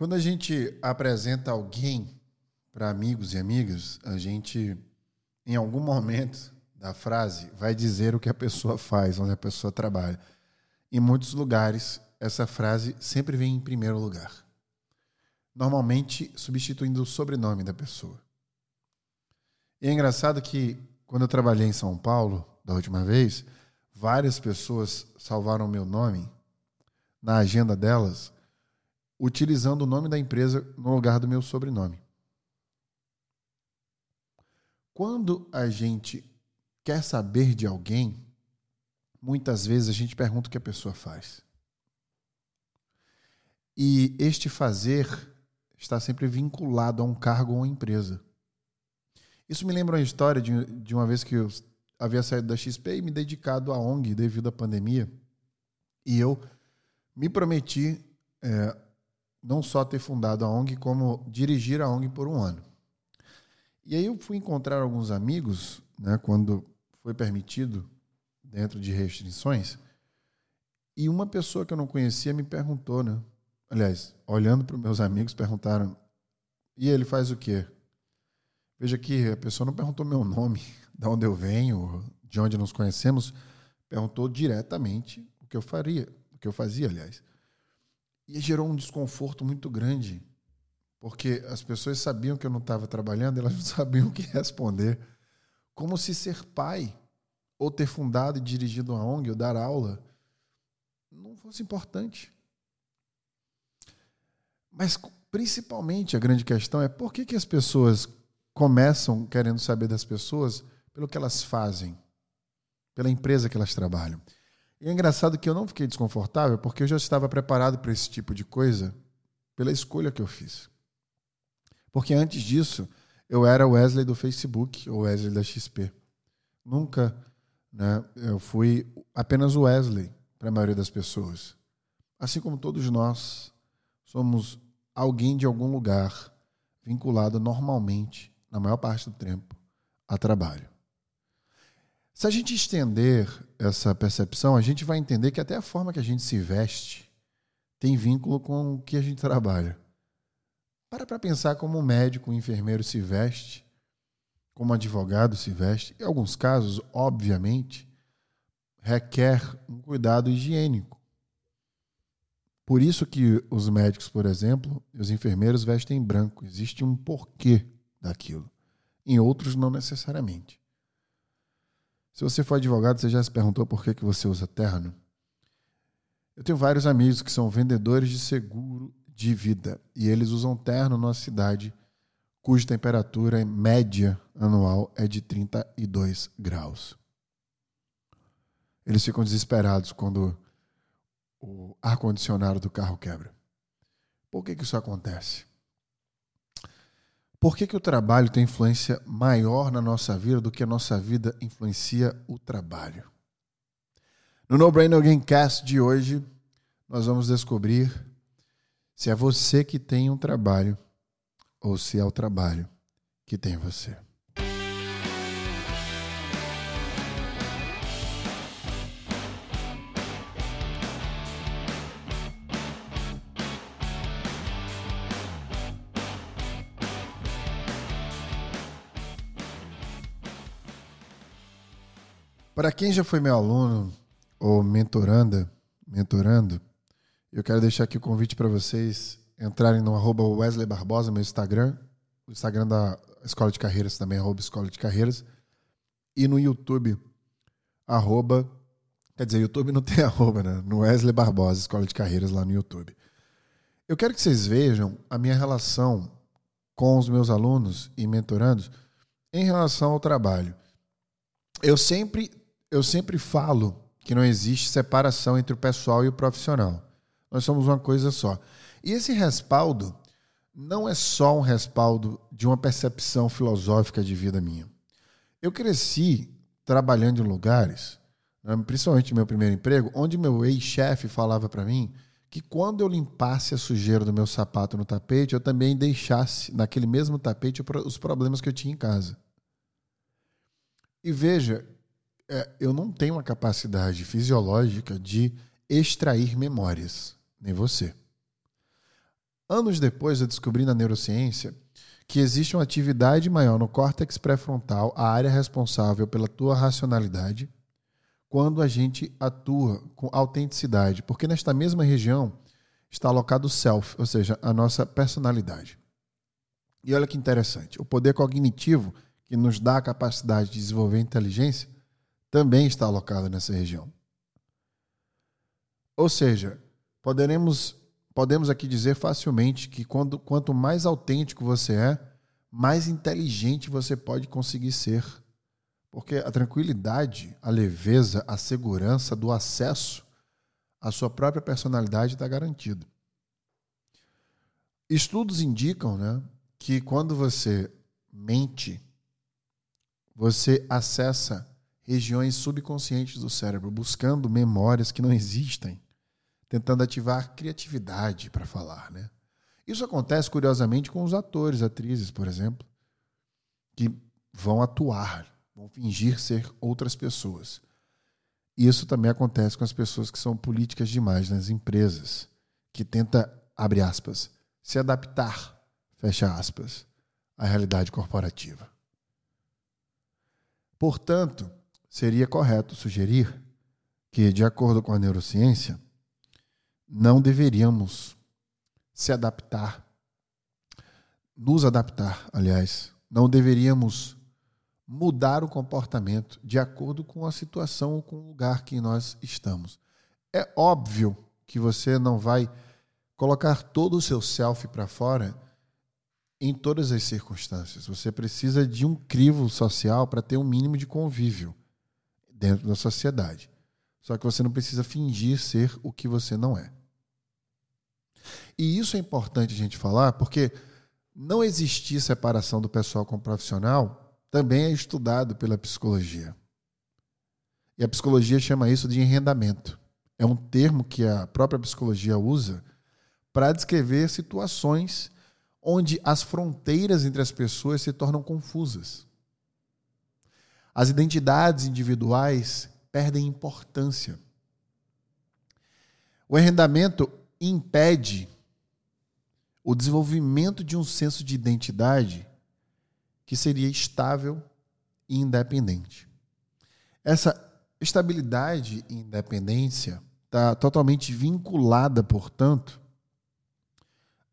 Quando a gente apresenta alguém para amigos e amigas, a gente, em algum momento da frase, vai dizer o que a pessoa faz, onde a pessoa trabalha. Em muitos lugares, essa frase sempre vem em primeiro lugar. Normalmente substituindo o sobrenome da pessoa. E é engraçado que, quando eu trabalhei em São Paulo, da última vez, várias pessoas salvaram meu nome na agenda delas utilizando o nome da empresa no lugar do meu sobrenome. Quando a gente quer saber de alguém, muitas vezes a gente pergunta o que a pessoa faz. E este fazer está sempre vinculado a um cargo ou empresa. Isso me lembra uma história de, de uma vez que eu havia saído da XP e me dedicado à ONG devido à pandemia. E eu me prometi é, não só ter fundado a ONG, como dirigir a ONG por um ano. E aí eu fui encontrar alguns amigos, né, quando foi permitido, dentro de restrições, e uma pessoa que eu não conhecia me perguntou, né? Aliás, olhando para os meus amigos, perguntaram: e ele faz o quê? Veja que a pessoa não perguntou meu nome, de onde eu venho, de onde nos conhecemos, perguntou diretamente o que eu faria, o que eu fazia, aliás. E gerou um desconforto muito grande, porque as pessoas sabiam que eu não estava trabalhando, elas não sabiam o que responder. Como se ser pai, ou ter fundado e dirigido uma ONG, ou dar aula, não fosse importante. Mas, principalmente, a grande questão é por que, que as pessoas começam querendo saber das pessoas pelo que elas fazem, pela empresa que elas trabalham. E é engraçado que eu não fiquei desconfortável porque eu já estava preparado para esse tipo de coisa pela escolha que eu fiz. Porque antes disso, eu era o Wesley do Facebook ou Wesley da XP. Nunca, né, eu fui apenas o Wesley para a maioria das pessoas. Assim como todos nós somos alguém de algum lugar vinculado normalmente, na maior parte do tempo, a trabalho. Se a gente estender essa percepção, a gente vai entender que até a forma que a gente se veste tem vínculo com o que a gente trabalha. Para para pensar como um médico, um enfermeiro se veste, como um advogado se veste. Em alguns casos, obviamente, requer um cuidado higiênico. Por isso que os médicos, por exemplo, e os enfermeiros vestem branco. Existe um porquê daquilo. Em outros, não necessariamente. Se você for advogado, você já se perguntou por que, que você usa terno? Eu tenho vários amigos que são vendedores de seguro de vida e eles usam terno numa cidade cuja temperatura média anual é de 32 graus. Eles ficam desesperados quando o ar-condicionado do carro quebra. Por que, que isso acontece? Por que, que o trabalho tem influência maior na nossa vida do que a nossa vida influencia o trabalho? No No Brain No Gamecast de hoje, nós vamos descobrir se é você que tem um trabalho ou se é o trabalho que tem você. Para quem já foi meu aluno ou mentoranda, mentorando, eu quero deixar aqui o convite para vocês entrarem no arroba Wesley Barbosa, meu Instagram, o Instagram da Escola de Carreiras também, arroba Escola de Carreiras, e no YouTube, arroba, quer dizer, YouTube não tem arroba, né? No Wesley Barbosa, Escola de Carreiras, lá no YouTube. Eu quero que vocês vejam a minha relação com os meus alunos e mentorandos em relação ao trabalho. Eu sempre eu sempre falo que não existe separação entre o pessoal e o profissional. Nós somos uma coisa só. E esse respaldo não é só um respaldo de uma percepção filosófica de vida minha. Eu cresci trabalhando em lugares, né, principalmente no meu primeiro emprego, onde meu ex-chefe falava para mim que quando eu limpasse a sujeira do meu sapato no tapete, eu também deixasse naquele mesmo tapete os problemas que eu tinha em casa. E veja, é, eu não tenho uma capacidade fisiológica de extrair memórias, nem você. Anos depois, eu descobri na neurociência que existe uma atividade maior no córtex pré-frontal, a área responsável pela tua racionalidade, quando a gente atua com autenticidade, porque nesta mesma região está alocado o self, ou seja, a nossa personalidade. E olha que interessante, o poder cognitivo que nos dá a capacidade de desenvolver inteligência também está alocado nessa região. Ou seja, poderemos podemos aqui dizer facilmente que quando, quanto mais autêntico você é, mais inteligente você pode conseguir ser. Porque a tranquilidade, a leveza, a segurança do acesso à sua própria personalidade está garantido. Estudos indicam né, que quando você mente, você acessa regiões subconscientes do cérebro, buscando memórias que não existem tentando ativar criatividade para falar, né? Isso acontece curiosamente com os atores, atrizes, por exemplo, que vão atuar, vão fingir ser outras pessoas. Isso também acontece com as pessoas que são políticas demais nas empresas, que tenta, abre aspas, se adaptar, fecha aspas, à realidade corporativa. Portanto, seria correto sugerir que, de acordo com a neurociência, não deveríamos se adaptar, nos adaptar, aliás, não deveríamos mudar o comportamento de acordo com a situação ou com o lugar que nós estamos. É óbvio que você não vai colocar todo o seu self para fora em todas as circunstâncias. Você precisa de um crivo social para ter um mínimo de convívio dentro da sociedade. Só que você não precisa fingir ser o que você não é. E isso é importante a gente falar, porque não existir separação do pessoal com o profissional também é estudado pela psicologia. E a psicologia chama isso de enrendamento. É um termo que a própria psicologia usa para descrever situações onde as fronteiras entre as pessoas se tornam confusas. As identidades individuais perdem importância. O arrendamento impede o desenvolvimento de um senso de identidade que seria estável e independente. Essa estabilidade e independência está totalmente vinculada, portanto,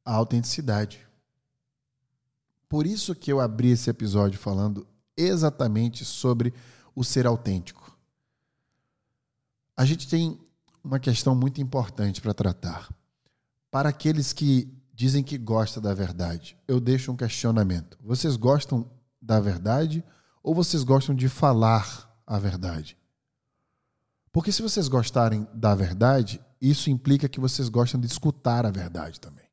à autenticidade. Por isso que eu abri esse episódio falando exatamente sobre o ser autêntico. A gente tem uma questão muito importante para tratar. Para aqueles que dizem que gostam da verdade, eu deixo um questionamento. Vocês gostam da verdade ou vocês gostam de falar a verdade? Porque se vocês gostarem da verdade, isso implica que vocês gostam de escutar a verdade também.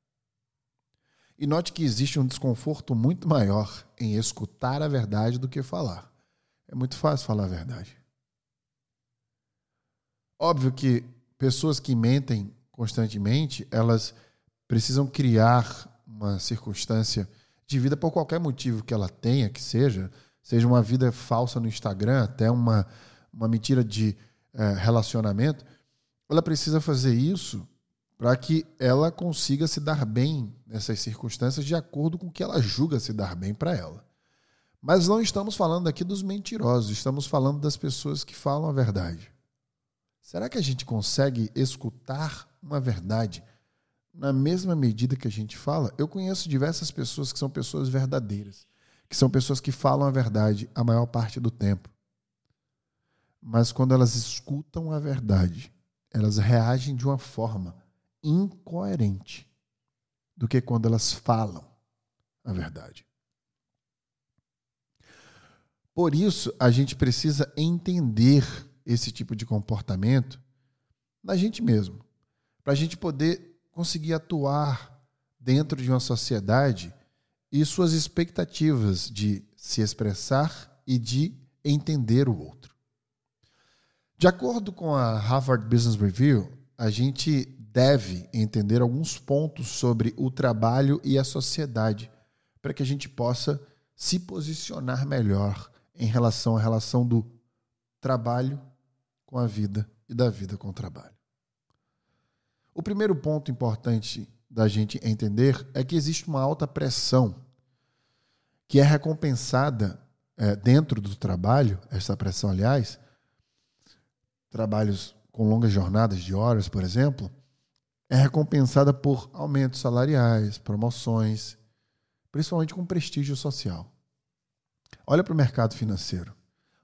E note que existe um desconforto muito maior em escutar a verdade do que falar. É muito fácil falar a verdade. Óbvio que pessoas que mentem constantemente, elas precisam criar uma circunstância de vida por qualquer motivo que ela tenha, que seja, seja uma vida falsa no Instagram, até uma, uma mentira de é, relacionamento, ela precisa fazer isso para que ela consiga se dar bem nessas circunstâncias de acordo com o que ela julga se dar bem para ela. Mas não estamos falando aqui dos mentirosos, estamos falando das pessoas que falam a verdade. Será que a gente consegue escutar uma verdade na mesma medida que a gente fala? Eu conheço diversas pessoas que são pessoas verdadeiras, que são pessoas que falam a verdade a maior parte do tempo. Mas quando elas escutam a verdade, elas reagem de uma forma incoerente do que quando elas falam a verdade. Por isso, a gente precisa entender esse tipo de comportamento na gente mesmo, para a gente poder conseguir atuar dentro de uma sociedade e suas expectativas de se expressar e de entender o outro. De acordo com a Harvard Business Review, a gente deve entender alguns pontos sobre o trabalho e a sociedade para que a gente possa se posicionar melhor em relação à relação do trabalho com a vida e da vida com o trabalho. O primeiro ponto importante da gente entender é que existe uma alta pressão que é recompensada é, dentro do trabalho, essa pressão, aliás, trabalhos com longas jornadas de horas, por exemplo, é recompensada por aumentos salariais, promoções, principalmente com prestígio social. Olha para o mercado financeiro.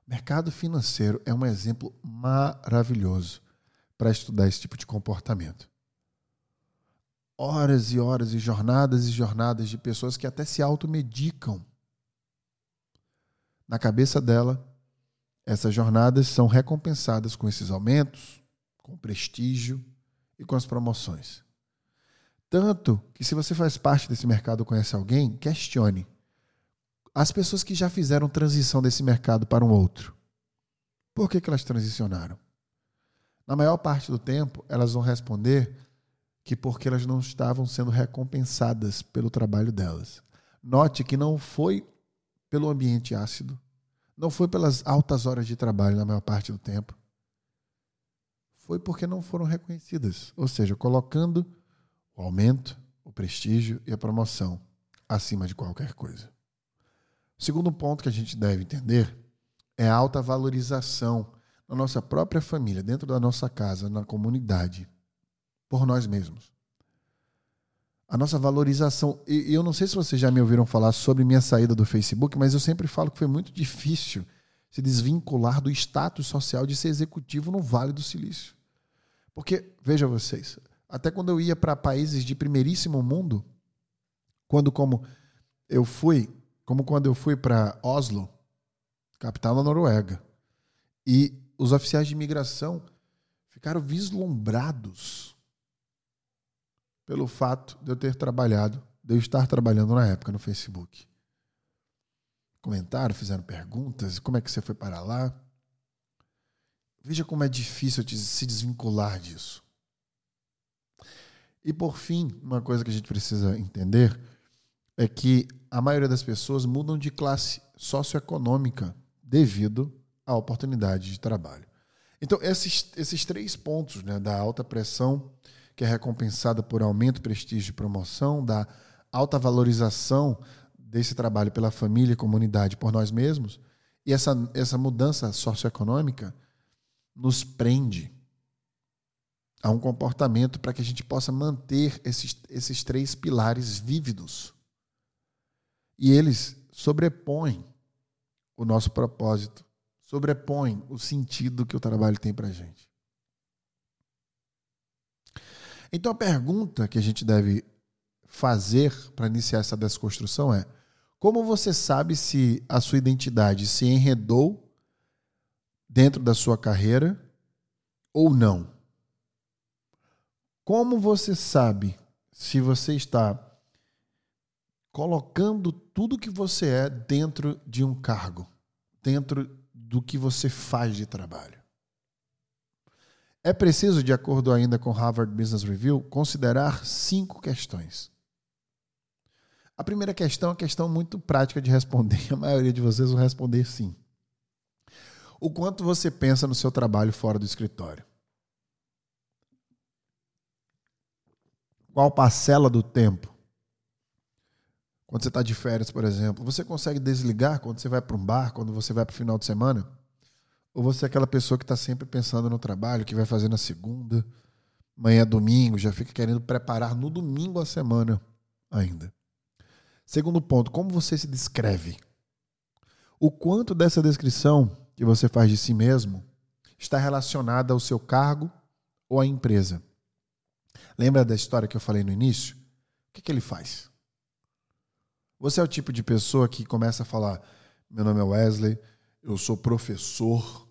O mercado financeiro é um exemplo maravilhoso para estudar esse tipo de comportamento. Horas e horas e jornadas e jornadas de pessoas que até se automedicam. Na cabeça dela, essas jornadas são recompensadas com esses aumentos, com prestígio e com as promoções. Tanto que, se você faz parte desse mercado ou conhece alguém, questione. As pessoas que já fizeram transição desse mercado para um outro, por que, que elas transicionaram? Na maior parte do tempo, elas vão responder que porque elas não estavam sendo recompensadas pelo trabalho delas. Note que não foi pelo ambiente ácido, não foi pelas altas horas de trabalho na maior parte do tempo. Foi porque não foram reconhecidas, ou seja, colocando o aumento, o prestígio e a promoção acima de qualquer coisa. O segundo ponto que a gente deve entender é a alta valorização na nossa própria família, dentro da nossa casa, na comunidade, por nós mesmos. A nossa valorização. E eu não sei se vocês já me ouviram falar sobre minha saída do Facebook, mas eu sempre falo que foi muito difícil se desvincular do status social de ser executivo no Vale do Silício. Porque, veja vocês, até quando eu ia para países de primeiríssimo mundo, quando como eu fui, como quando eu fui para Oslo, capital da Noruega, e os oficiais de imigração ficaram vislumbrados pelo fato de eu ter trabalhado, de eu estar trabalhando na época no Facebook. Comentaram, fizeram perguntas, como é que você foi para lá? Veja como é difícil se desvincular disso. E por fim, uma coisa que a gente precisa entender é que a maioria das pessoas mudam de classe socioeconômica devido à oportunidade de trabalho. Então, esses, esses três pontos né, da alta pressão, que é recompensada por aumento, prestígio e promoção, da alta valorização desse trabalho pela família e comunidade por nós mesmos, e essa, essa mudança socioeconômica nos prende a um comportamento para que a gente possa manter esses, esses três pilares vívidos. E eles sobrepõem o nosso propósito, sobrepõem o sentido que o trabalho tem para a gente. Então a pergunta que a gente deve fazer para iniciar essa desconstrução é: como você sabe se a sua identidade se enredou dentro da sua carreira ou não? Como você sabe se você está colocando tudo que você é dentro de um cargo, dentro do que você faz de trabalho? É preciso, de acordo ainda com Harvard Business Review, considerar cinco questões. A primeira questão é uma questão muito prática de responder. A maioria de vocês vão responder sim. O quanto você pensa no seu trabalho fora do escritório? qual parcela do tempo? Quando você está de férias, por exemplo, você consegue desligar quando você vai para um bar, quando você vai para o final de semana? Ou você é aquela pessoa que está sempre pensando no trabalho, que vai fazer na segunda, amanhã é domingo, já fica querendo preparar no domingo a semana ainda? Segundo ponto, como você se descreve? O quanto dessa descrição que você faz de si mesmo está relacionada ao seu cargo ou à empresa? Lembra da história que eu falei no início? O que, que ele faz? Você é o tipo de pessoa que começa a falar: meu nome é Wesley, eu sou professor,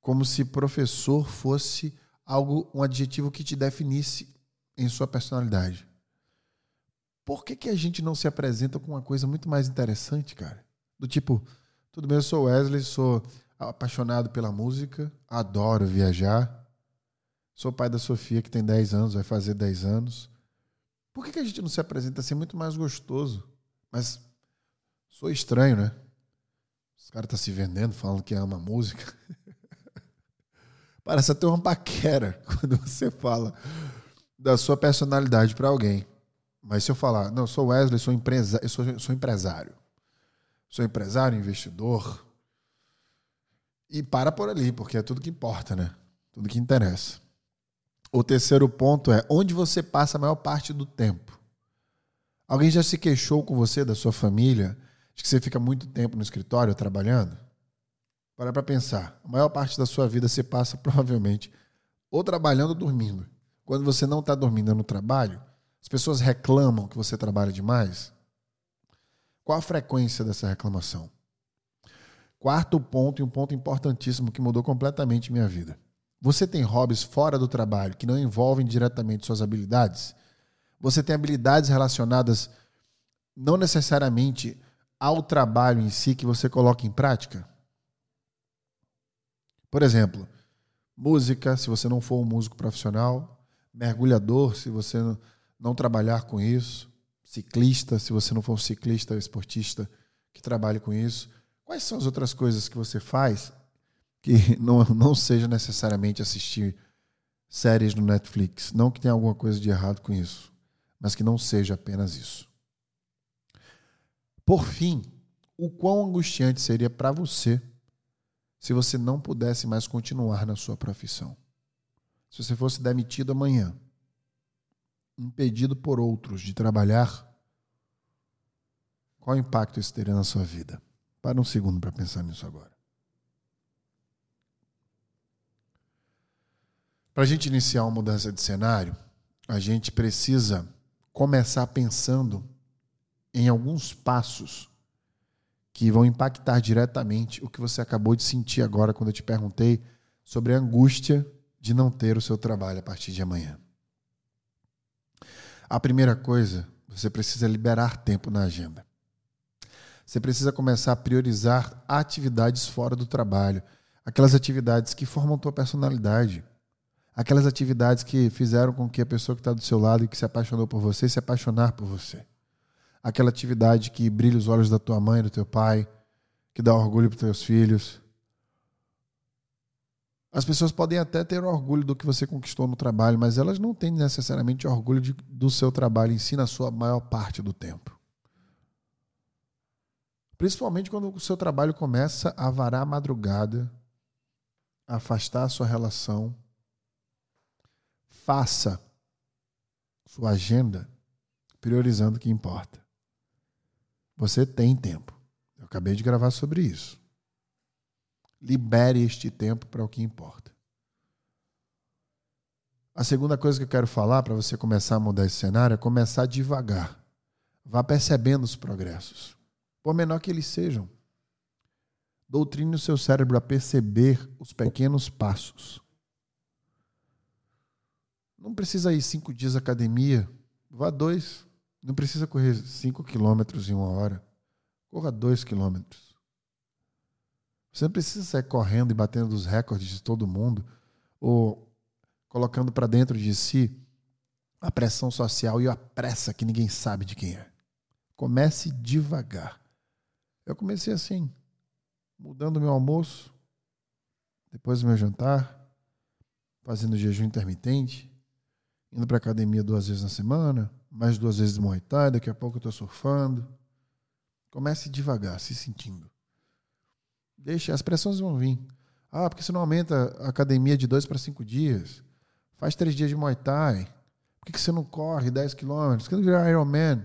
como se professor fosse algo, um adjetivo que te definisse em sua personalidade. Por que, que a gente não se apresenta com uma coisa muito mais interessante, cara? Do tipo, tudo bem, eu sou Wesley, sou apaixonado pela música, adoro viajar, Sou pai da Sofia, que tem 10 anos, vai fazer 10 anos. Por que, que a gente não se apresenta assim muito mais gostoso? Mas sou estranho, né? Os caras estão tá se vendendo, falando que ama música. Parece até uma paquera quando você fala da sua personalidade para alguém. Mas se eu falar, não, sou Wesley, sou empresa, sou, sou empresário. Sou empresário, investidor. E para por ali, porque é tudo que importa, né? Tudo que interessa. O terceiro ponto é onde você passa a maior parte do tempo. Alguém já se queixou com você, da sua família, de que você fica muito tempo no escritório trabalhando? Para para pensar. A maior parte da sua vida você passa provavelmente ou trabalhando ou dormindo. Quando você não está dormindo no trabalho, as pessoas reclamam que você trabalha demais. Qual a frequência dessa reclamação? Quarto ponto, e um ponto importantíssimo que mudou completamente minha vida. Você tem hobbies fora do trabalho que não envolvem diretamente suas habilidades? Você tem habilidades relacionadas não necessariamente ao trabalho em si que você coloca em prática? Por exemplo, música, se você não for um músico profissional, mergulhador, se você não trabalhar com isso, ciclista, se você não for um ciclista ou esportista que trabalhe com isso. Quais são as outras coisas que você faz que não, não seja necessariamente assistir séries no Netflix. Não que tenha alguma coisa de errado com isso, mas que não seja apenas isso. Por fim, o quão angustiante seria para você se você não pudesse mais continuar na sua profissão. Se você fosse demitido amanhã, impedido por outros de trabalhar, qual impacto isso teria na sua vida? Para um segundo para pensar nisso agora. Para a gente iniciar uma mudança de cenário, a gente precisa começar pensando em alguns passos que vão impactar diretamente o que você acabou de sentir agora quando eu te perguntei sobre a angústia de não ter o seu trabalho a partir de amanhã. A primeira coisa, você precisa liberar tempo na agenda. Você precisa começar a priorizar atividades fora do trabalho, aquelas atividades que formam tua personalidade, aquelas atividades que fizeram com que a pessoa que está do seu lado e que se apaixonou por você se apaixonar por você. Aquela atividade que brilha os olhos da tua mãe, do teu pai, que dá orgulho para teus filhos. As pessoas podem até ter orgulho do que você conquistou no trabalho, mas elas não têm necessariamente orgulho de, do seu trabalho em si na sua maior parte do tempo. Principalmente quando o seu trabalho começa a varar a madrugada, a afastar a sua relação faça sua agenda priorizando o que importa. Você tem tempo. Eu acabei de gravar sobre isso. Libere este tempo para o que importa. A segunda coisa que eu quero falar para você começar a mudar esse cenário é começar devagar. Vá percebendo os progressos, por menor que eles sejam. Doutrine o seu cérebro a perceber os pequenos passos. Não precisa ir cinco dias à academia, vá dois. Não precisa correr cinco quilômetros em uma hora. Corra dois quilômetros. Você não precisa sair correndo e batendo os recordes de todo mundo ou colocando para dentro de si a pressão social e a pressa que ninguém sabe de quem é. Comece devagar. Eu comecei assim, mudando meu almoço, depois do meu jantar, fazendo jejum intermitente, indo para academia duas vezes na semana, mais duas vezes de Muay Thai, daqui a pouco eu estou surfando. Comece devagar, se sentindo. Deixe, as pressões vão vir. Ah, porque você não aumenta a academia de dois para cinco dias? Faz três dias de Muay Thai. Por que você não corre 10 quilômetros? Por que não virar Ironman?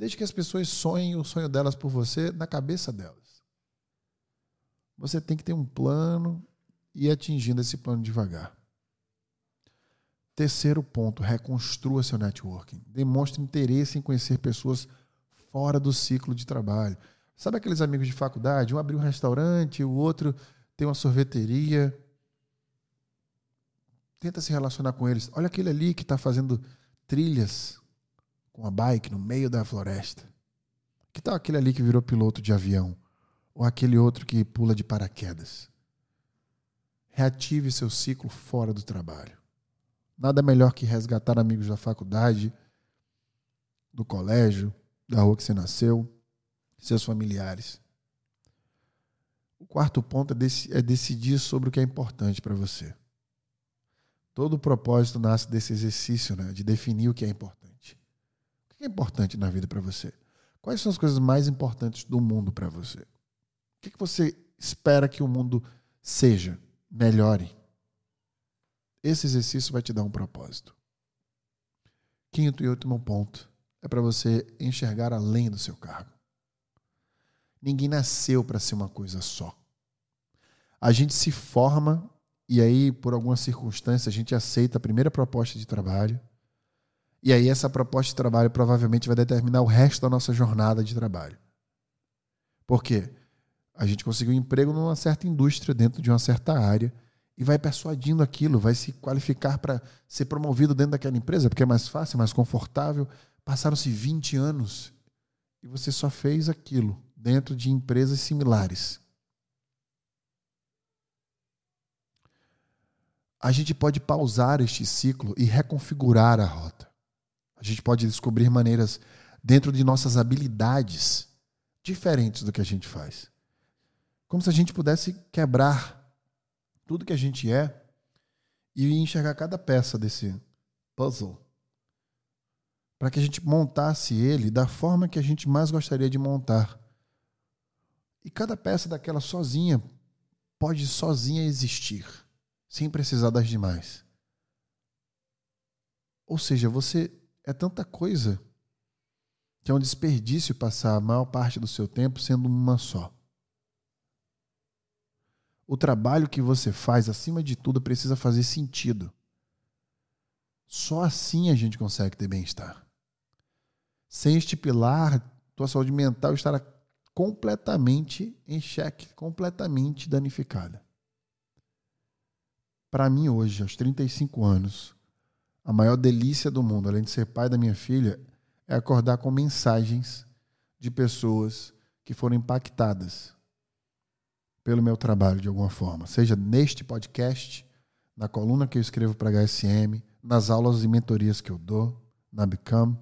Deixe que as pessoas sonhem o sonho delas por você na cabeça delas. Você tem que ter um plano e ir atingindo esse plano devagar. Terceiro ponto, reconstrua seu networking. Demonstre interesse em conhecer pessoas fora do ciclo de trabalho. Sabe aqueles amigos de faculdade? Um abriu um restaurante, o outro tem uma sorveteria. Tenta se relacionar com eles. Olha aquele ali que está fazendo trilhas com a bike no meio da floresta. Que tal aquele ali que virou piloto de avião? Ou aquele outro que pula de paraquedas? Reative seu ciclo fora do trabalho. Nada melhor que resgatar amigos da faculdade, do colégio, da rua que você nasceu, seus familiares. O quarto ponto é, é decidir sobre o que é importante para você. Todo propósito nasce desse exercício, né, de definir o que é importante. Que é importante na vida para você? Quais são as coisas mais importantes do mundo para você? O que você espera que o mundo seja, melhore? Esse exercício vai te dar um propósito. Quinto e último ponto é para você enxergar além do seu cargo. Ninguém nasceu para ser uma coisa só. A gente se forma e aí, por alguma circunstância, a gente aceita a primeira proposta de trabalho. E aí, essa proposta de trabalho provavelmente vai determinar o resto da nossa jornada de trabalho. Por quê? A gente conseguiu um emprego numa certa indústria, dentro de uma certa área, e vai persuadindo aquilo, vai se qualificar para ser promovido dentro daquela empresa, porque é mais fácil, mais confortável. Passaram-se 20 anos e você só fez aquilo dentro de empresas similares. A gente pode pausar este ciclo e reconfigurar a rota. A gente pode descobrir maneiras dentro de nossas habilidades diferentes do que a gente faz. Como se a gente pudesse quebrar tudo que a gente é e enxergar cada peça desse puzzle para que a gente montasse ele da forma que a gente mais gostaria de montar. E cada peça daquela sozinha pode sozinha existir, sem precisar das demais. Ou seja, você é tanta coisa que é um desperdício passar a maior parte do seu tempo sendo uma só. O trabalho que você faz, acima de tudo, precisa fazer sentido. Só assim a gente consegue ter bem-estar. Sem este pilar, tua saúde mental estará completamente em xeque, completamente danificada. Para mim, hoje, aos 35 anos, a maior delícia do mundo, além de ser pai da minha filha, é acordar com mensagens de pessoas que foram impactadas pelo meu trabalho de alguma forma, seja neste podcast, na coluna que eu escrevo para a HSM, nas aulas e mentorias que eu dou, na Become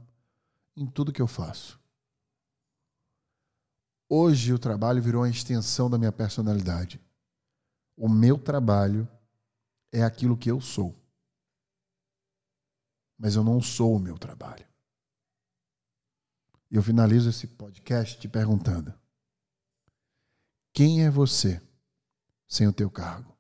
em tudo que eu faço. Hoje o trabalho virou uma extensão da minha personalidade. O meu trabalho é aquilo que eu sou. Mas eu não sou o meu trabalho. E eu finalizo esse podcast te perguntando: quem é você sem o teu cargo?